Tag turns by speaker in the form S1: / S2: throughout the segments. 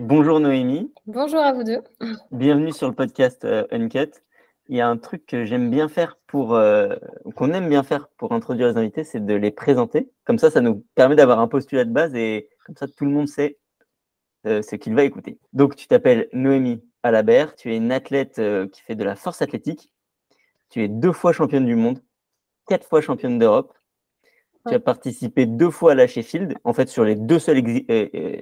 S1: Bonjour Noémie.
S2: Bonjour à vous deux.
S1: Bienvenue sur le podcast euh, Uncut. Il y a un truc que j'aime bien faire pour, euh, qu'on aime bien faire pour introduire les invités, c'est de les présenter. Comme ça, ça nous permet d'avoir un postulat de base et comme ça, tout le monde sait euh, ce qu'il va écouter. Donc, tu t'appelles Noémie Alabert, tu es une athlète euh, qui fait de la force athlétique. Tu es deux fois championne du monde, quatre fois championne d'Europe. Tu as participé deux fois à la Sheffield, en fait, sur les deux seules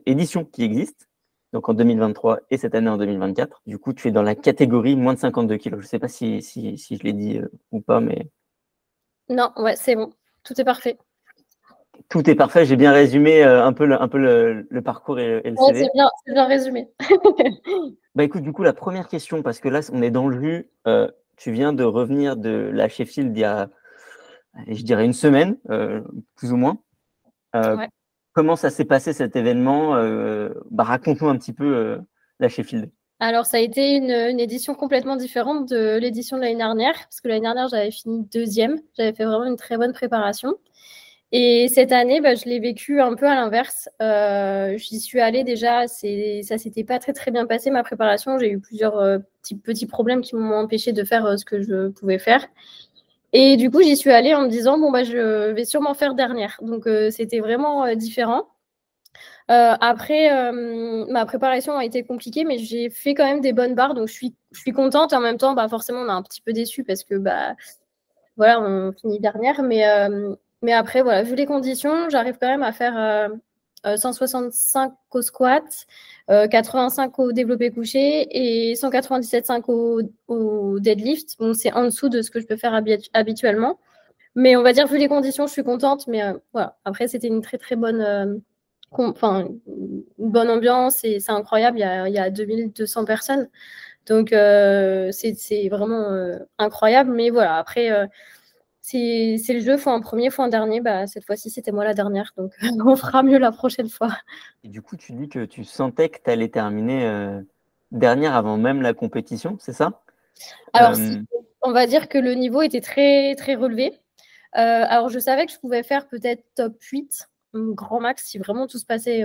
S1: éditions qui existent, donc en 2023 et cette année en 2024. Du coup, tu es dans la catégorie moins de 52 kilos. Je ne sais pas si, si, si je l'ai dit euh, ou pas, mais
S2: Non, ouais, c'est bon. Tout est parfait.
S1: tout est parfait. J'ai bien résumé euh, un peu le, un peu le, le parcours et, et le
S2: Ouais,
S1: CV.
S2: c'est bien, bien résumé.
S1: Bah écoute, du coup, la première question, parce que là, on est dans le jus. euh, tu viens de revenir de la Sheffield il y a, je dirais, une semaine, plus ou moins.
S2: Ouais.
S1: Comment ça s'est passé cet événement euh, bah, Raconte-nous un petit peu euh, la Sheffield.
S2: Alors, ça a été une, édition complètement différente de l'édition de l'année dernière, parce que l'année dernière, j'avais fini deuxième. J'avais fait vraiment une très bonne préparation. Et cette année, bah, je l'ai vécu un peu à l'inverse. Euh, J'y suis allée déjà, ça s'était pas très très bien passé ma préparation. J'ai eu plusieurs petits, petits problèmes qui m'ont empêché de faire ce que je pouvais faire. Et du coup, j'y suis allée en me disant, bon, bah, je vais sûrement faire dernière. Donc, euh, c'était vraiment euh, différent. Euh, après, ma préparation a été compliquée, mais j'ai fait quand même des bonnes barres, donc je suis, je suis contente. En même temps, bah, forcément, on est un petit peu déçu parce que bah, voilà, on finit dernière. Mais, mais après, voilà, vu les conditions, j'arrive quand même à faire euh, euh, 165 au squat, 85 au développé couché et 197,5 au, deadlift. Bon, c'est en dessous de ce que je peux faire habi- habituellement. Mais on va dire, vu les conditions, je suis contente. Mais euh, voilà, après, c'était une très, très bonne. euh, enfin, bonne ambiance et c'est incroyable. Il y a, il y a 2200 personnes. Donc, euh, c'est vraiment euh, incroyable. Mais voilà, après, c'est c'est le jeu. Faut un premier, faut un dernier. Bah, cette fois-ci, c'était moi la dernière. Donc, on fera mieux la prochaine fois.
S1: Et du coup, tu dis que tu sentais que tu allais terminer euh, dernière avant même la compétition, c'est ça?
S2: Alors,
S1: Euh,
S2: si- on va dire que le niveau était très, très relevé. Euh, alors, je savais que je pouvais faire peut-être top 8, un grand max, si vraiment tout se passait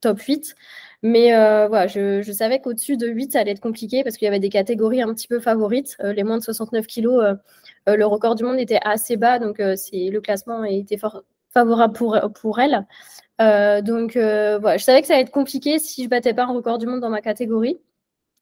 S2: top 8. Mais euh, voilà, je, je savais qu'au-dessus de 8, ça allait être compliqué parce qu'il y avait des catégories un petit peu favorites. Euh, les moins de 69 kilos, euh, le record du monde était assez bas, donc euh, c'est, le classement était fort favorable pour, pour elle. Euh, donc euh, voilà, je savais que ça allait être compliqué si je battais pas un record du monde dans ma catégorie.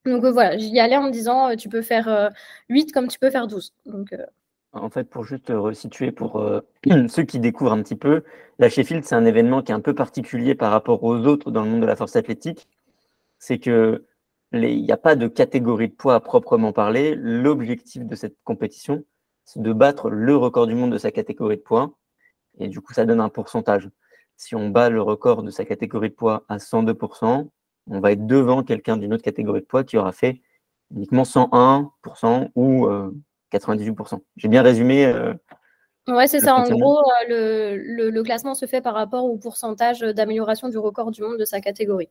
S2: Donc euh, voilà, j'y allais en me disant, euh, tu peux faire euh, 8 comme tu peux faire 12. Donc, euh,
S1: En fait, pour juste resituer pour euh, ceux qui découvrent un petit peu, la Sheffield, c'est un événement qui est un peu particulier par rapport aux autres dans le monde de la force athlétique. C'est que il n'y a pas de catégorie de poids à proprement parler. L'objectif de cette compétition, de battre le record du monde de sa catégorie de poids. Et du coup, ça donne un pourcentage. Si on bat le record de sa catégorie de poids à 102%, on va être devant quelqu'un d'une autre catégorie de poids qui aura fait uniquement 101% ou euh, 98%. J'ai bien résumé. euh,
S2: Ouais, c'est ça. En gros, euh, le, le- le classement se fait par rapport au pourcentage d'amélioration du record du monde de sa catégorie.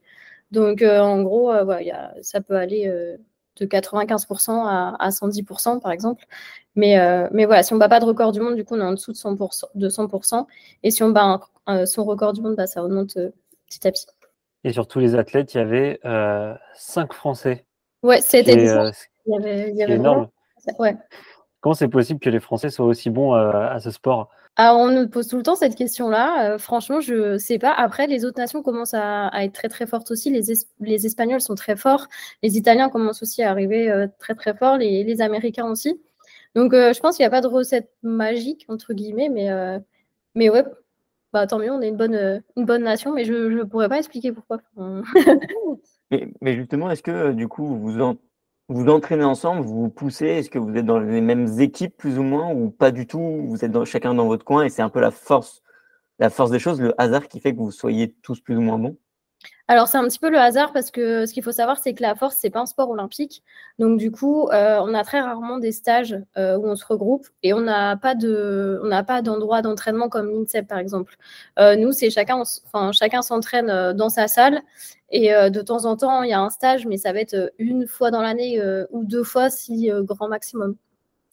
S2: Donc, euh, en gros, euh, ouais, il y a- ça peut aller euh, de 95% à, à 110%, par exemple. Mais, euh, mais voilà, si on ne bat pas de record du monde, du coup, on est en dessous de 100%. De 100% et si on bat un- un- son record du monde, bah, ça augmente euh, petit à petit.
S3: Et sur tous les athlètes, il y avait euh, cinq Français.
S2: Ouais, c'était
S3: euh,
S2: il y avait, il y avait
S3: énorme.
S2: Ouais.
S3: Comment c'est possible que les Français soient aussi bons euh, à ce sport?
S2: Alors, on nous pose tout le temps cette question-là. Euh, franchement, je sais pas. Après, les autres nations commencent à, à être très très fortes aussi. Les, Es- les Espagnols sont très forts. Les Italiens commencent aussi à arriver euh, très très forts. Les, les Américains aussi. Donc, euh, je pense qu'il n'y a pas de recette magique entre guillemets, mais euh, mais ouais. Bah, tant mieux, on est une bonne, une bonne nation, mais je ne pourrais pas expliquer pourquoi.
S1: Mais, mais justement, est-ce que du coup, vous vous, en- vous entraînez ensemble, vous vous poussez Est-ce que vous êtes dans les mêmes équipes plus ou moins ou pas du tout Vous êtes dans- chacun dans votre coin et c'est un peu la force, la force des choses, le hasard qui fait que vous soyez tous plus ou moins bons?
S2: Alors, c'est un petit peu le hasard parce que ce qu'il faut savoir, c'est que la force, c'est pas un sport olympique. Donc, du coup, euh, on a très rarement des stages euh, où on se regroupe et on n'a pas d'endroit d'entraînement comme l'INSEP, par exemple. Euh, nous, c'est chacun, enfin, chacun s'entraîne dans sa salle et de temps en temps, il y a un stage, mais ça va être une fois dans l'année ou deux fois si grand maximum.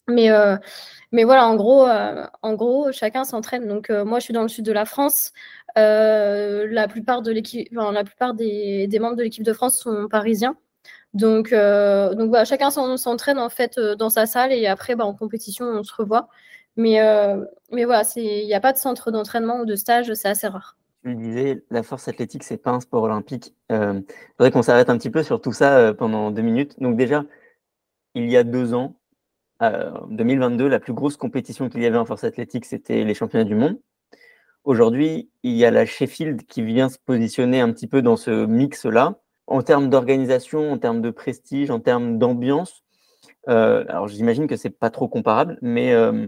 S2: Mais, mais voilà, en gros, en gros chacun s'entraîne. Donc, moi, je suis dans le sud de la France. la plupart, de l'équipe, la plupart des, membres de l'équipe de France sont parisiens. Donc, euh, donc voilà, chacun s'entraîne en fait euh, dans sa salle et après, bah, en compétition, on se revoit. Mais, euh, mais voilà, il n'y a pas de centre d'entraînement ou de stage, c'est assez rare.
S1: Tu disais, la force athlétique, c'est pas un sport olympique. Il faudrait qu'on s'arrête un petit peu sur tout ça pendant deux minutes. Donc déjà, il y a deux ans, 2022, la plus grosse compétition qu'il y avait en force athlétique, c'était les championnats du monde. Aujourd'hui, il y a la Sheffield qui vient se positionner un petit peu dans ce mix-là en termes d'organisation, en termes de prestige, en termes d'ambiance, euh, alors j'imagine que c'est pas trop comparable, mais euh,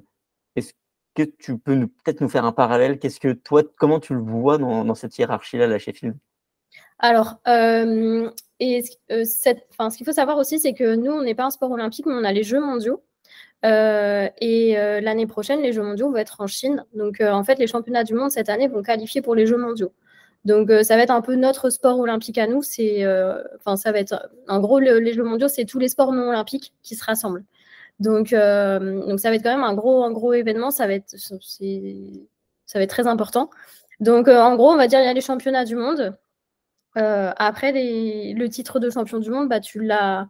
S1: est-ce que tu peux peut-être nous faire un parallèle? Qu'est-ce que toi, comment tu le vois dans, cette hiérarchie-là, la Sheffield?
S2: Alors, euh, et cette, ce qu'il faut savoir aussi, c'est que nous, on n'est pas un sport olympique, mais on a les Jeux mondiaux. Et l'année prochaine, les Jeux mondiaux vont être en Chine. Donc, en fait, les championnats du monde cette année vont qualifier pour les Jeux mondiaux. Donc, euh, ça va être un peu notre sport olympique à nous. C'est, euh, enfin, ça va être, en gros, les Jeux mondiaux, c'est tous les sports non olympiques qui se rassemblent. Donc, euh, donc, ça va être quand même un gros, un gros événement. Ça va être, ça va être très important. Donc, en gros, on va dire il y a les championnats du monde. après, le titre de champion du monde, bah, tu l'as,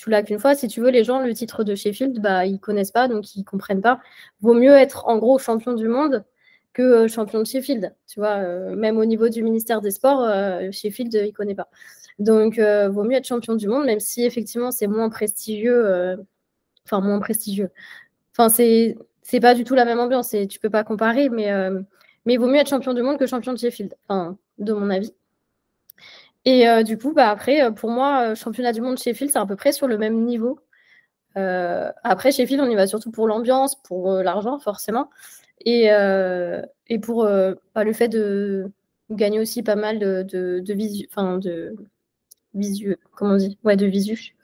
S2: tu l'as qu'une fois. Si tu veux, les gens, le titre de Sheffield, bah, ils connaissent pas, donc ils comprennent pas. Vaut mieux être en gros champion du monde que euh, champion de Sheffield. Tu vois, euh, même au niveau du ministère des Sports, euh, Sheffield, il connaît pas. Donc, vaut mieux être champion du monde, même si effectivement c'est moins prestigieux. Enfin, moins prestigieux. Enfin, c'est c'est pas du tout la même ambiance. Et tu peux pas comparer, mais mais vaut mieux être champion du monde que champion de Sheffield. Enfin, de mon avis. Et du coup, bah après, pour moi, championnat du monde Sheffield, c'est à peu près sur le même niveau. après, Sheffield, on y va surtout pour l'ambiance, pour l'argent, forcément. Et, euh, et pour euh, bah, le fait de gagner aussi pas mal de, de, visu, enfin de visu, comment on dit? Ouais, de visu.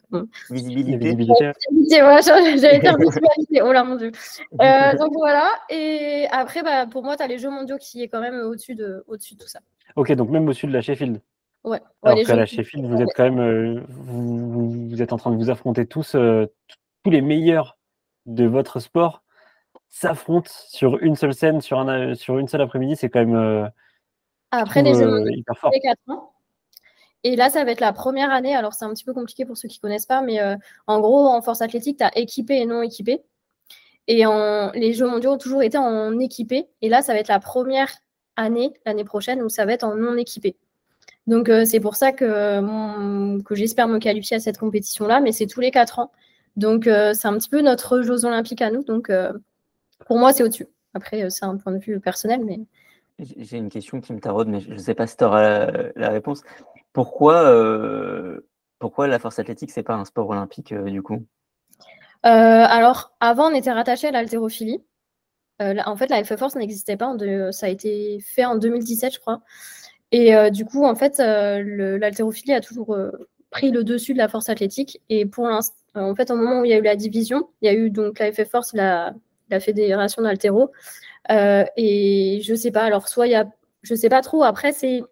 S1: Visibilité.
S2: Visibilité, ouais, j'allais dire visualité, oh là mon dieu. Euh, donc voilà, et après, bah, pour moi, tu as les Jeux mondiaux qui est quand même au-dessus de, au -dessus de tout ça.
S3: Ok, donc même au-dessus de la Sheffield.
S2: Ouais.
S3: Alors qu'à la Sheffield, vous êtes quand même, vous, vous, êtes en train de vous affronter tous, tous les meilleurs de votre sport s'affrontent sur une seule scène, sur, un, sur une seule après-midi, c'est quand même euh,
S2: Après les Jeux euh, hyper fort. ans. Et là, ça va être la première année. Alors, c'est un petit peu compliqué pour ceux qui ne connaissent pas, mais euh, en gros, en force athlétique, tu as équipé et non équipé. Et en, les Jeux mondiaux ont toujours été en équipé. Et là, ça va être la première année, l'année prochaine, où ça va être en non équipé. Donc, c'est pour ça que, que j'espère me qualifier à cette compétition-là, mais c'est tous les quatre ans. Donc, c'est un petit peu notre Jeux olympiques à nous. Donc, pour moi, c'est au-dessus. Après, euh, c'est un point de vue personnel, mais.
S1: J'ai une question qui me taraude, mais je ne sais pas si tu auras la, réponse. Pourquoi, euh, pourquoi la force athlétique, c'est pas un sport olympique euh, du coup?
S2: Alors, avant, on était rattaché à l'haltérophilie. en fait, la FF Force n'existait pas. ça a été fait en 2017, je crois. Et du coup, en fait, l'haltérophilie a toujours pris le dessus de la force athlétique. Et pour l'instant, en fait, au moment où il y a eu la division, il y a eu donc la FF Force, la fédération d'altéro. Euh, et je sais pas, alors soit il y a, je sais pas trop, après c'est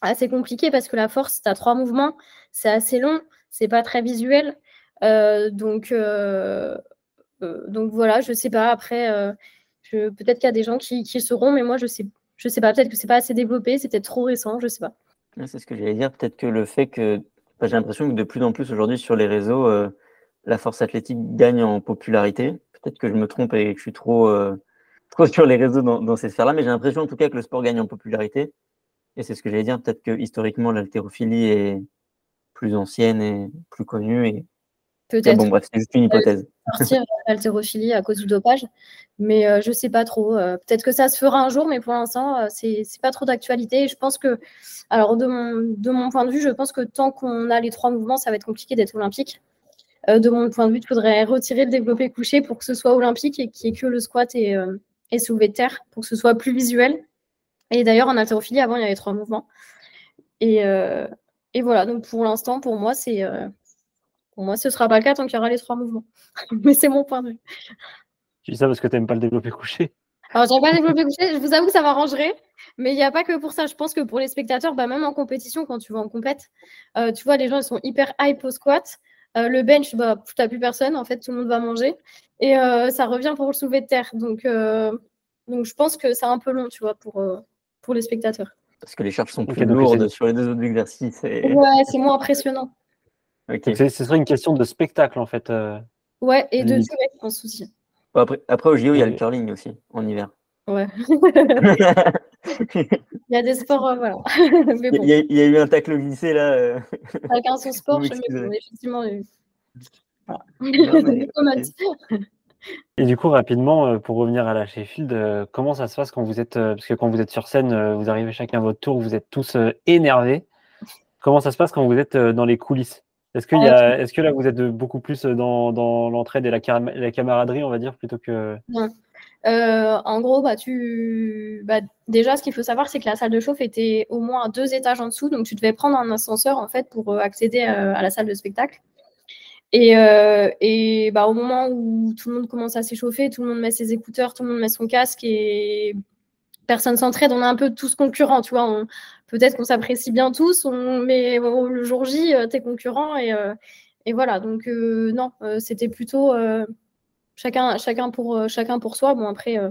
S2: assez compliqué parce que la force, tu as trois mouvements, c'est assez long, c'est pas très visuel. Euh, donc, euh, donc voilà, je sais pas, après, peut-être qu'il y a des gens qui, qui seront, mais moi je sais, je sais pas, peut-être que c'est pas assez développé, c'était trop récent, je sais pas.
S1: C'est ce que j'allais dire, peut-être que le fait que, j'ai l'impression que de plus en plus aujourd'hui sur les réseaux, la force athlétique gagne en popularité. Peut-être que je me trompe et que je suis trop, euh, trop sur les réseaux dans, ces sphères-là, mais j'ai l'impression en tout cas que le sport gagne en popularité. Et c'est ce que j'allais dire. Peut-être que historiquement, l'haltérophilie est plus ancienne et plus connue. Et...
S2: Peut-être.
S1: Bon, bref, c'est juste une hypothèse.
S2: Sortir l'haltérophilie à cause du dopage, mais euh, je ne sais pas trop. Euh, peut-être que ça se fera un jour, mais pour l'instant, c'est c'est pas trop d'actualité. Je pense que, alors de mon, point de vue, je pense que tant qu'on a les trois mouvements, ça va être compliqué d'être olympique. Euh, de mon point de vue, il faudrait retirer le développé couché pour que ce soit olympique et qu'il n'y ait que le squat et, euh, et soulevé de terre pour que ce soit plus visuel. Et d'ailleurs, en haltérophilie, avant, il y avait trois mouvements. Euh, et voilà, donc pour l'instant, pour moi, c'est pour moi, ce ne sera pas le cas tant qu'il y aura les trois mouvements. Mais c'est mon point de vue.
S3: Tu dis ça parce que tu n'aimes pas le développé couché
S2: alors, j'aime pas le développé couché. Je vous avoue que ça m'arrangerait. Mais il n'y a pas que pour ça. Je pense que pour les spectateurs, bah, même en compétition, quand tu vas en compète, tu vois, les gens ils sont hyper hype au squat. le bench, bah, tu n'as plus personne, en fait, tout le monde va manger. Et ça revient pour le soulever de terre. Donc, donc je pense que c'est un peu long, tu vois, pour, pour les spectateurs.
S1: Parce que les charges sont plus lourdes sur les deux autres exercices. Et...
S2: Ouais, c'est moins impressionnant.
S3: Ce serait une question de spectacle, en fait.
S2: Ouais, et de durée, je pense aussi.
S1: Après, après au JO, il y a le curling aussi, en hiver.
S2: Ouais. il y a des sports, euh, voilà.
S1: il, y a, eu un tacle glissé là. Euh...
S2: Chacun son sport, je mais effectivement.
S3: Et du coup, rapidement, euh, pour revenir à la Sheffield, euh, comment ça se passe quand vous êtes, parce que quand vous êtes sur scène, vous arrivez chacun à votre tour, vous êtes tous énervés. Comment ça se passe quand vous êtes dans les coulisses? Est-ce, qu'il y a, est-ce que là, vous êtes beaucoup plus dans, dans l'entraide et la, la, camaraderie, on va dire, plutôt que.
S2: Non. Euh, en gros, bah, tu... Bah, déjà, ce qu'il faut savoir, c'est que la salle de chauffe était au moins deux étages en dessous, donc tu devais prendre un ascenseur en fait pour euh, accéder euh, à, la salle de spectacle. Et, et bah, au moment où tout le monde commence à s'échauffer, tout le monde met ses écouteurs, tout le monde met son casque et personne s'entraide. On est un peu tous concurrents, tu vois. Peut-être qu'on s'apprécie bien tous, mais le jour J, t'es concurrent et, et voilà. Donc non, c'était plutôt chacun, pour, euh, chacun pour soi. Bon, après, euh,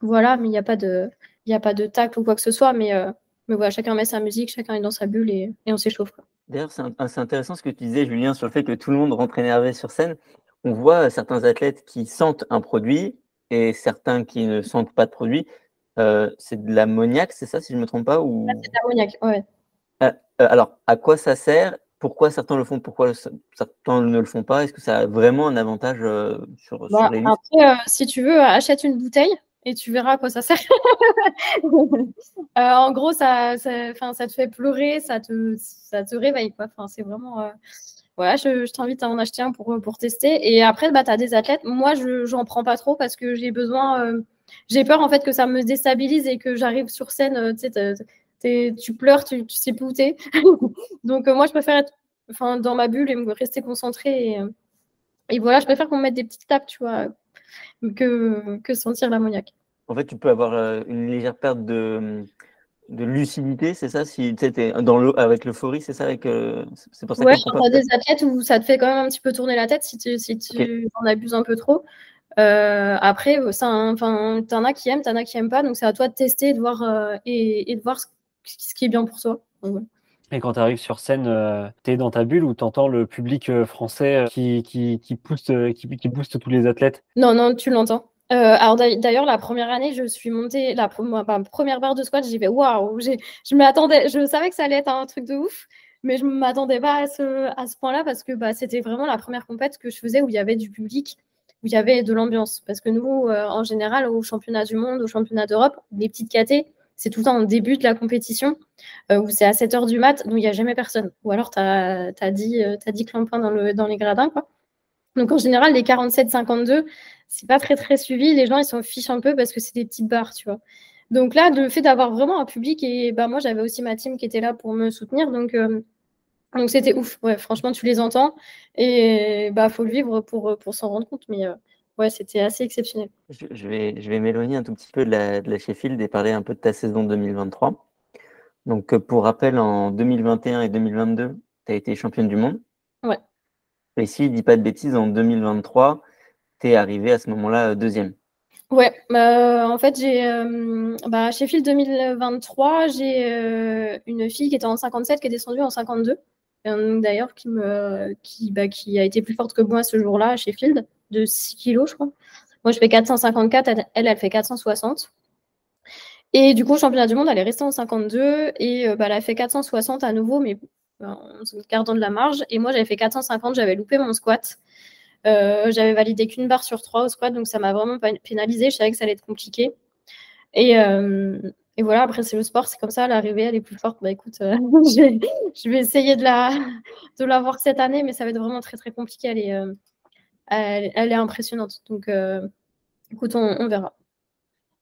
S2: voilà, mais il n'y a pas de. Il a pas de tacle ou quoi que ce soit, mais, euh, mais voilà, chacun met sa musique, chacun est dans sa bulle et, on s'échauffe.
S1: D'ailleurs, c'est intéressant ce que tu disais, Julien, sur le fait que tout le monde rentre énervé sur scène. On voit certains athlètes qui sentent un produit et certains qui ne sentent pas de produit. C'est de l'ammoniac, c'est ça, si je ne me trompe pas ou...
S2: C'est de l'ammoniac, ouais.
S1: alors, à quoi ça sert? Pourquoi certains le font, pourquoi certains ne le font pas? Est-ce que ça a vraiment un avantage euh, sur, bah, les
S2: Après, euh, si tu veux, achète une bouteille et tu verras à quoi ça sert. Euh, en gros, ça, ça, ça, te fait pleurer, ça te, ça te réveille. Quoi. c'est vraiment. Voilà, je, t'invite à en acheter un pour, pour tester. Et après, bah, tu as des athlètes. Moi, je n'en prends pas trop parce que j'ai besoin. J'ai peur en fait que ça me déstabilise et que j'arrive sur scène. Tu sais, tu pleures, tu, tu sais plus où t'es. Donc euh, moi, je préfère être enfin, dans ma bulle et me rester concentrée. Et, euh, et voilà, je préfère qu'on me mette des petites tapes, tu vois, que, que sentir l'ammoniac.
S1: En fait, tu peux avoir euh, une légère perte de, de lucidité, c'est ça? Si tu dans l'eau avec l'euphorie, c'est ça? Avec,
S2: c'est pour ça Ouais, des athlètes où ça te fait quand même un petit peu tourner la tête si tu, si tu en abuses un peu trop. Euh, après, enfin, t'en as qui aiment, t'en as qui aiment pas, donc c'est à toi de tester de voir, et, et, de voir ce, ce qui est bien pour toi.
S3: Et quand tu arrives sur scène, euh, tu es dans ta bulle ou tu entends le public euh, français euh, qui, qui, qui, pousse, qui, qui booste tous les athlètes?
S2: Non, non, tu l'entends. alors d'ailleurs, la première année, je suis montée, la première barre de squat, j'y vais, waouh, je m'attendais, je savais que ça allait être un truc de ouf, mais je ne m'attendais pas à ce, à ce point-là parce que bah, c'était vraiment la première compète que je faisais où il y avait du public, où il y avait de l'ambiance. Parce que nous, en général, au championnat du monde, au championnat d'Europe, les petites catés, c'est tout le temps au début de la compétition euh, où c'est à 7 h du mat, donc il n'y a jamais personne. Ou alors tu as, 10, as 10 clampins dans, le, dans les gradins. Quoi. Donc en général, les 47-52, c'est pas très très suivi. Les gens, ils s'en fichent un peu parce que c'est des petites barres, tu vois. Donc là, le fait d'avoir vraiment un public, et bah, moi j'avais aussi ma team qui était là pour me soutenir, donc euh, donc c'était ouf. Ouais, franchement, tu les entends et bah faut le vivre pour, pour s'en rendre compte. Mais euh, ouais, c'était assez exceptionnel.
S1: Je, vais, je vais m'éloigner un tout petit peu de la, de la, Sheffield et parler un peu de ta saison 2023. Donc, euh, pour rappel, en 2021 et 2022, tu as été championne du monde.
S2: Ouais.
S1: Et si je dis pas de bêtises, en 2023, tu es arrivée à ce moment-là euh, deuxième.
S2: Ouais, bah, en fait, j'ai euh, bah, Sheffield 2023, j'ai une fille qui était en 57 qui est descendue en 52. D'ailleurs, qui, me, qui, bah, qui a été plus forte que moi ce jour-là à Sheffield de 6 kilos, je crois. Moi, je fais 454, elle, elle fait 460. Et du coup, championnat du monde, elle est restée en 52 et euh, bah, elle a fait 460 à nouveau, mais en gardant de la marge. Et moi, j'avais fait 450, j'avais loupé mon squat. Euh, j'avais validé qu'une barre sur trois au squat, donc ça m'a vraiment pénalisé. Je savais que ça allait être compliqué. Et, euh, et voilà, après, c'est le sport, c'est comme ça. L'arrivée, elle est plus forte. Bah écoute, je, vais, essayer de la, de la voir cette année, mais ça va être vraiment très, très compliqué. Elle est, elle, est impressionnante. Donc, euh, écoute, on, verra.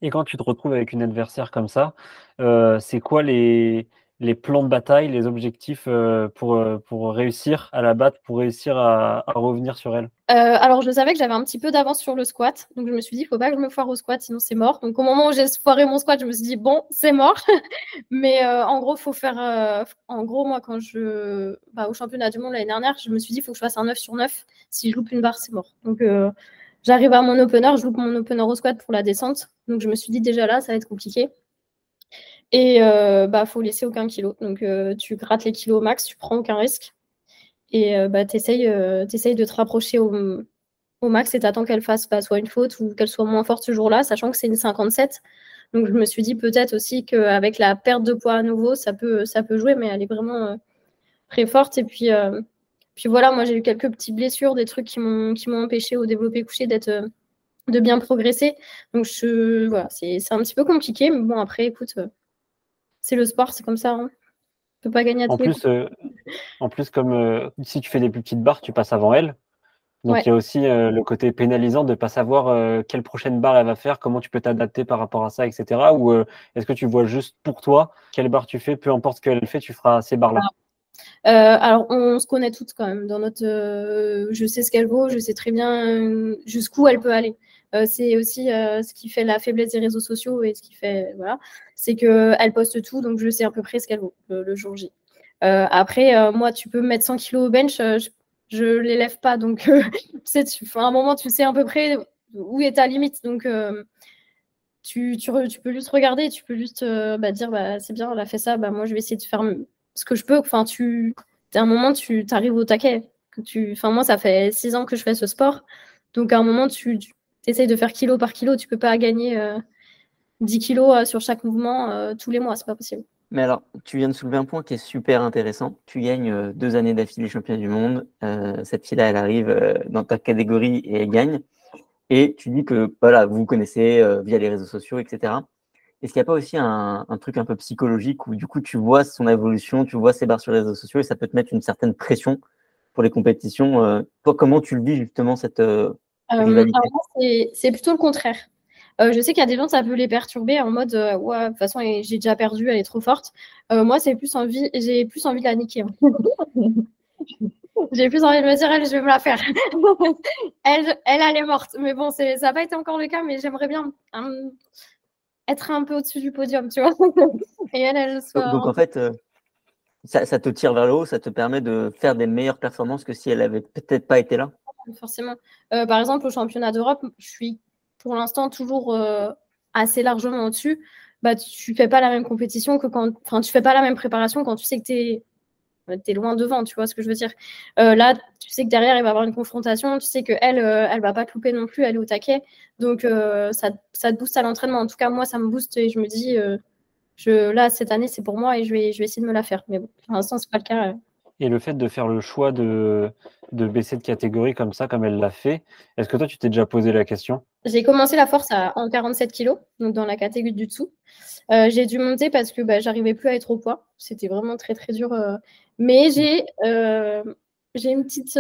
S3: Et quand tu te retrouves avec une adversaire comme ça, euh, c'est quoi les, les plans de bataille, les objectifs euh, pour, euh, pour réussir à la battre, pour réussir à, revenir sur elle
S2: euh, Alors, je savais que j'avais un petit peu d'avance sur le squat. Donc, je me suis dit, il ne faut pas que je me foire au squat, sinon c'est mort. Donc, au moment où j'ai foiré mon squat, je me suis dit, bon, c'est mort. Mais en gros, faut faire. en gros, moi, quand je. Bah, au championnat du monde l'année dernière, je me suis dit, il faut que je fasse un 9 sur 9. Si je loupe une barre, c'est mort. Donc, j'arrive à mon opener, je loupe mon opener au squat pour la descente. Donc, je me suis dit, déjà là, ça va être compliqué. Et euh, bah, faut laisser aucun kilo. Donc, euh, tu grattes les kilos au max, tu prends aucun risque. Et euh, bah, tu essayes, de te rapprocher au, au max et t'attends qu'elle fasse bah, soit une faute ou qu'elle soit moins forte ce jour-là, sachant que c'est une 57. Donc, je me suis dit peut-être aussi qu'avec la perte de poids à nouveau, ça peut, ça peut jouer, mais elle est vraiment très forte. Et puis, puis voilà, moi, j'ai eu quelques petites blessures, des trucs qui m'ont empêché au développé couché d'être de bien progresser. Donc, je, voilà, c'est un petit peu compliqué, mais bon, après, écoute, c'est le sport, c'est comme ça. Hein. peut pas gagner à
S3: en plus, euh, en plus, comme euh, si tu fais des plus petites barres, tu passes avant elle. Donc il y a aussi euh, le côté pénalisant de ne pas savoir quelle prochaine barre elle va faire, comment tu peux t'adapter par rapport à ça, etc. Ou est-ce que tu vois juste pour toi quelle barre tu fais, peu importe ce qu'elle fait, tu feras ces barres-là?
S2: Alors, on se connaît toutes quand même. Dans notre, je sais ce qu'elle vaut, je sais très bien jusqu'où elle peut aller. Euh, c'est aussi euh, ce qui fait la faiblesse des réseaux sociaux et ce qui fait, voilà, c'est qu'elle poste tout, donc je sais à peu près ce qu'elle vaut le, jour J. Euh, après, moi, tu peux mettre 100 kilos au bench, je ne l'élève pas, donc tu sais, à un moment, tu sais à peu près où est ta limite, donc tu, tu, tu, peux juste regarder, tu peux juste bah, dire, bah, c'est bien, elle a fait ça, bah, moi, je vais essayer de faire ce que je peux. Enfin, tu, à un moment, tu arrives au taquet. Tu, enfin, moi, ça fait six ans que je fais ce sport. Donc, à un moment, tu, essaye de faire kilo par kilo, tu peux pas gagner 10 euh, kilos euh, sur chaque mouvement euh, tous les mois, c'est pas possible.
S1: Mais alors, tu viens de soulever un point qui est super intéressant. Tu gagnes deux années d'affilée champion du monde. cette fille-là, elle arrive dans ta catégorie et elle gagne. Et tu dis que voilà, vous vous connaissez via les réseaux sociaux, etc. Est-ce qu'il n'y a pas aussi un, truc un peu psychologique où du coup tu vois son évolution, tu vois ses barres sur les réseaux sociaux et ça peut te mettre une certaine pression pour les compétitions Toi, comment tu le vis justement cette,
S2: euh, c'est plutôt le contraire. Euh, je sais qu'il y a des gens, ça peut les perturber en mode euh, ouais, de toute façon, j'ai déjà perdu, elle est trop forte. moi, c'est plus envie, j'ai plus envie de la niquer. Hein. j'ai plus envie de me dire, elle, je vais me la faire. elle, elle, elle est morte. Mais bon, ça n'a pas été encore le cas, mais j'aimerais bien être un peu au-dessus du podium, tu vois.
S1: Et elle, elle soit... donc, en fait, ça, ça, te tire vers le haut, ça te permet de faire des meilleures performances que si elle avait peut-être pas été là?
S2: Forcément. Euh, par exemple, au championnat d'Europe, je suis pour l'instant toujours euh, assez largement au-dessus. Bah, tu fais pas la même compétition que quand. Enfin, tu fais pas la même préparation quand tu sais que tu es, es, loin devant, tu vois ce que je veux dire. Euh, là, tu sais que derrière, il va y avoir une confrontation. Tu sais qu'elle, elle va pas te louper non plus, elle est au taquet. Donc, ça, ça, te booste à l'entraînement. En tout cas, moi, ça me booste et je me dis. Là, cette année, c'est pour moi et je vais, je vais essayer de me la faire. Mais bon, pour l'instant, c'est pas le cas.
S3: Et le fait de faire le choix de, de baisser de catégorie comme ça, comme elle l'a fait, est-ce que toi, tu t'es déjà posé la question?
S2: J'ai commencé la force à, en 47 kg, donc dans la catégorie du dessous. Euh, j'ai dû monter parce que bah, j'arrivais plus à être au poids. C'était vraiment très, très dur. Euh. Mais j'ai euh, j'ai une petite.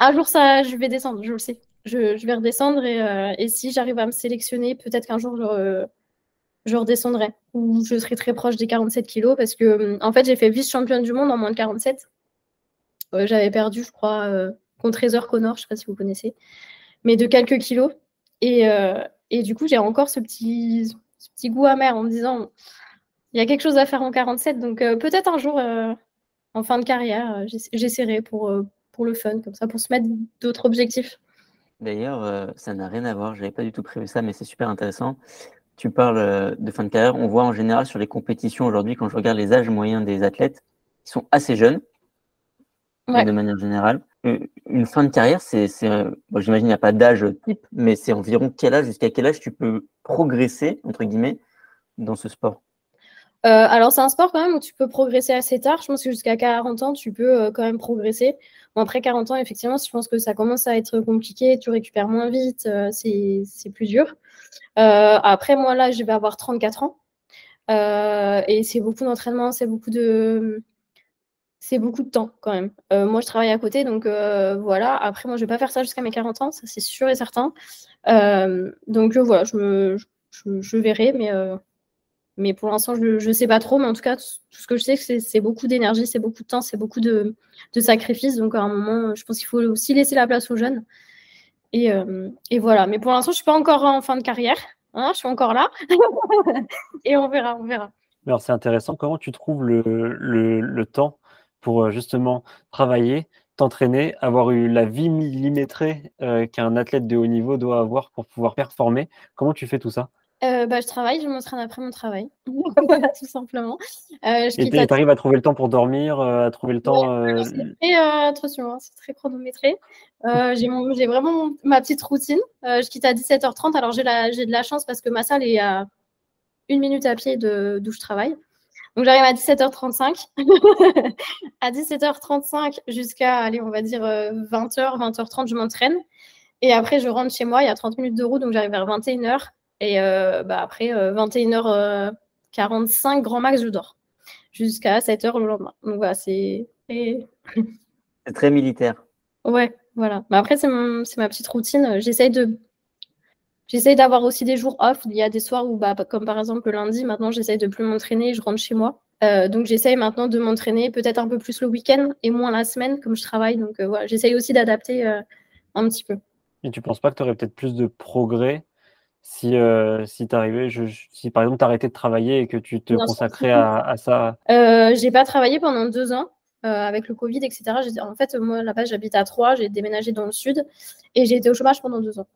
S2: Un jour, ça, je vais descendre, je le sais. Je, vais redescendre et, si j'arrive à me sélectionner, peut-être qu'un jour, je, redescendrai ou je serai très proche des 47 kilos parce que en fait j'ai fait vice-championne du monde en moins de 47. Euh, j'avais perdu, je crois, euh, contre Heather Connor, je ne sais pas si vous connaissez, mais de quelques kilos. Et, euh, et du coup, j'ai encore ce petit, ce petit goût amer en me disant il y a quelque chose à faire en 47, donc peut-être un jour en fin de carrière, j'essaierai pour, pour le fun, comme ça, pour se mettre d'autres objectifs.
S1: D'ailleurs, ça n'a rien à voir, je n'avais pas du tout prévu ça, mais c'est super intéressant tu parles euh, de fin de carrière. On voit en général sur les compétitions aujourd'hui, quand je regarde les âges moyens des athlètes, ils sont assez jeunes, de manière générale. Euh, une fin de carrière, c'est, euh, j'imagine qu'il n'y a pas d'âge type, mais c'est environ quel âge, jusqu'à quel âge tu peux progresser, entre guillemets, dans ce sport?
S2: Alors, c'est un sport quand même où tu peux progresser assez tard. Je pense que jusqu'à 40 ans, tu peux quand même progresser. après 40 ans, effectivement, je pense que ça commence à être compliqué. Tu récupères moins vite. c'est, c'est plus dur. Euh, après, moi, là, je vais avoir 34 ans. Euh, et c'est beaucoup d'entraînement, c'est beaucoup de c'est beaucoup de temps quand même. Euh, moi, je travaille à côté, donc voilà. Après, moi, je vais pas faire ça jusqu'à mes 40 ans, ça c'est sûr et certain. donc voilà, je, me, verrai, mais Mais pour l'instant, je ne sais pas trop. Mais en tout cas, tout ce que je sais, c'est beaucoup d'énergie, c'est beaucoup de temps, c'est beaucoup de, de, sacrifices. Donc, à un moment, je pense qu'il faut aussi laisser la place aux jeunes. Et, euh, et voilà. Mais pour l'instant, je suis pas encore en fin de carrière. Hein, je suis encore là. et on verra, on verra.
S3: Alors, c'est intéressant. Comment tu trouves le, le temps pour euh, justement travailler, t'entraîner, avoir eu la vie millimétrée euh, qu'un athlète de haut niveau doit avoir pour pouvoir performer Comment tu fais tout ça?
S2: Euh, bah, je travaille, je m'entraîne après mon travail.
S3: tout simplement. Euh, et tu arrives à trouver le temps pour dormir, à trouver le temps.
S2: Euh, très, attention, hein, c'est très chronométré. j'ai vraiment ma petite routine. je quitte à 17h30. Alors j'ai de la chance parce que ma salle est à une minute à pied d'où je travaille. Donc j'arrive à 17h35. à 17h35 jusqu'à, allez, on va dire 20h, 20h30, je m'entraîne. Et après, je rentre chez moi, il y a 30 minutes de route, donc j'arrive vers 21h. Et euh, bah, après, 21h45, euh, grand max, je dors. Jusqu'à 7h le lendemain. Donc voilà, c'est.
S1: C'est très militaire.
S2: Ouais, voilà. Mais après, c'est ma petite routine. J'essaye de. J'essaye d'avoir aussi des jours off. Il y a des soirs où, bah, comme par exemple le lundi, maintenant j'essaye de plus m'entraîner, je rentre chez moi. Euh, donc j'essaye maintenant de m'entraîner peut-être un peu plus le week-end et moins la semaine, comme je travaille. Donc voilà, j'essaye aussi d'adapter un petit peu.
S3: Et tu penses pas que tu aurais peut-être plus de progrès si, euh, si t'arrivais, je, si par exemple tu arrêtais de travailler et que tu te consacrais à, ça?
S2: Euh, J'ai pas travaillé pendant deux ans euh, avec le Covid, etc. En fait, moi là-bas, j'habite à Troyes, j'ai déménagé dans le sud et j'ai été au chômage pendant deux ans.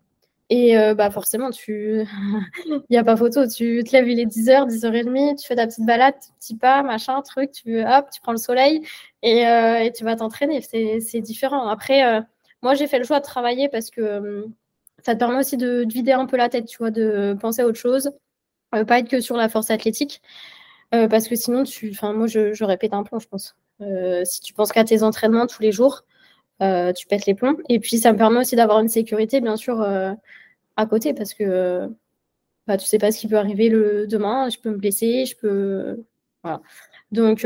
S2: Et euh, bah forcément, tu il n'y a pas photo. Tu te lèves, il est 10h, 10h30, tu fais ta petite balade, petit pas, machin, truc, tu hop, tu prends le soleil et, euh, tu vas t'entraîner. C'est différent. Après, moi, j'ai fait le choix de travailler parce que ça te permet aussi de, vider un peu la tête, tu vois, de penser à autre chose, euh, pas être que sur la force athlétique, euh, parce que sinon, tu, moi, je, répète un plan, je pense. Euh, si tu penses qu'à tes entraînements tous les jours, tu pètes les plombs. Et puis, ça me permet aussi d'avoir une sécurité, bien sûr, à côté, parce que bah, tu sais pas ce qui peut arriver le demain. Je peux me blesser, je peux, voilà. Donc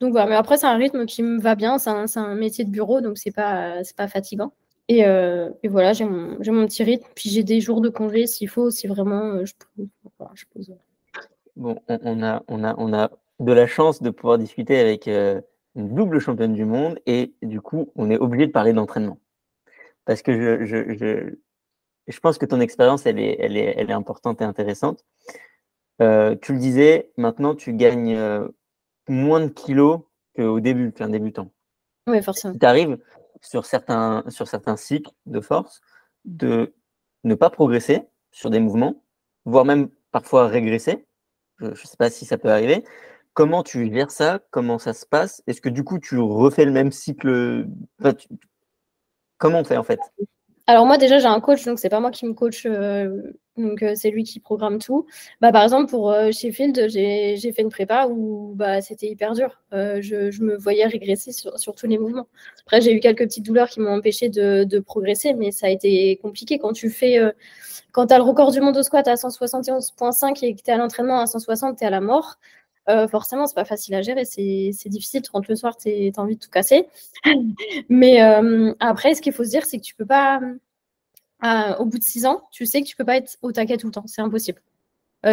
S2: donc voilà, mais après, c'est un rythme qui me va bien. C'est un, un, métier de bureau, donc c'est pas, pas fatigant. Euh, et, voilà, j'ai mon, mon, petit rythme. Puis j'ai des jours de congé s'il faut, si vraiment euh, je, pose.
S1: Bon, on a, on, a, on a de la chance de pouvoir discuter avec euh, une double championne du monde et du coup, on est obligé de parler d'entraînement. Parce que je, je, je, je, pense que ton expérience, elle est, elle, est, elle est importante et intéressante. tu le disais, maintenant, tu gagnes moins de kilos qu'au début, qu'un débutant.
S2: Oui, forcément.
S1: Tu arrives sur certains, sur certains cycles de force de ne pas progresser sur des mouvements, voire même parfois régresser. Je ne sais pas si ça peut arriver. Comment tu gères ça Comment ça se passe? Est-ce que du coup tu refais le même cycle Comment on fait en fait?
S2: Alors moi déjà j'ai un coach, donc c'est pas moi qui me coach, euh, donc euh, c'est lui qui programme tout. Bah, par exemple pour euh, Sheffield, j'ai fait une prépa où bah, c'était hyper dur. Je, me voyais régresser sur, tous les mouvements. Après j'ai eu quelques petites douleurs qui m'ont empêché de, progresser, mais ça a été compliqué quand tu fais, quand tu as le record du monde au squat à 171.5 et que tu es à l'entraînement à 160, tu es à la mort. Euh, forcément, c'est pas facile à gérer, c'est difficile. Tu rentres le soir, tu as envie de tout casser. Mais euh, après, ce qu'il faut se dire, c'est que tu peux pas, euh, au bout de six ans, tu sais que tu peux pas être au taquet tout le temps. C'est impossible.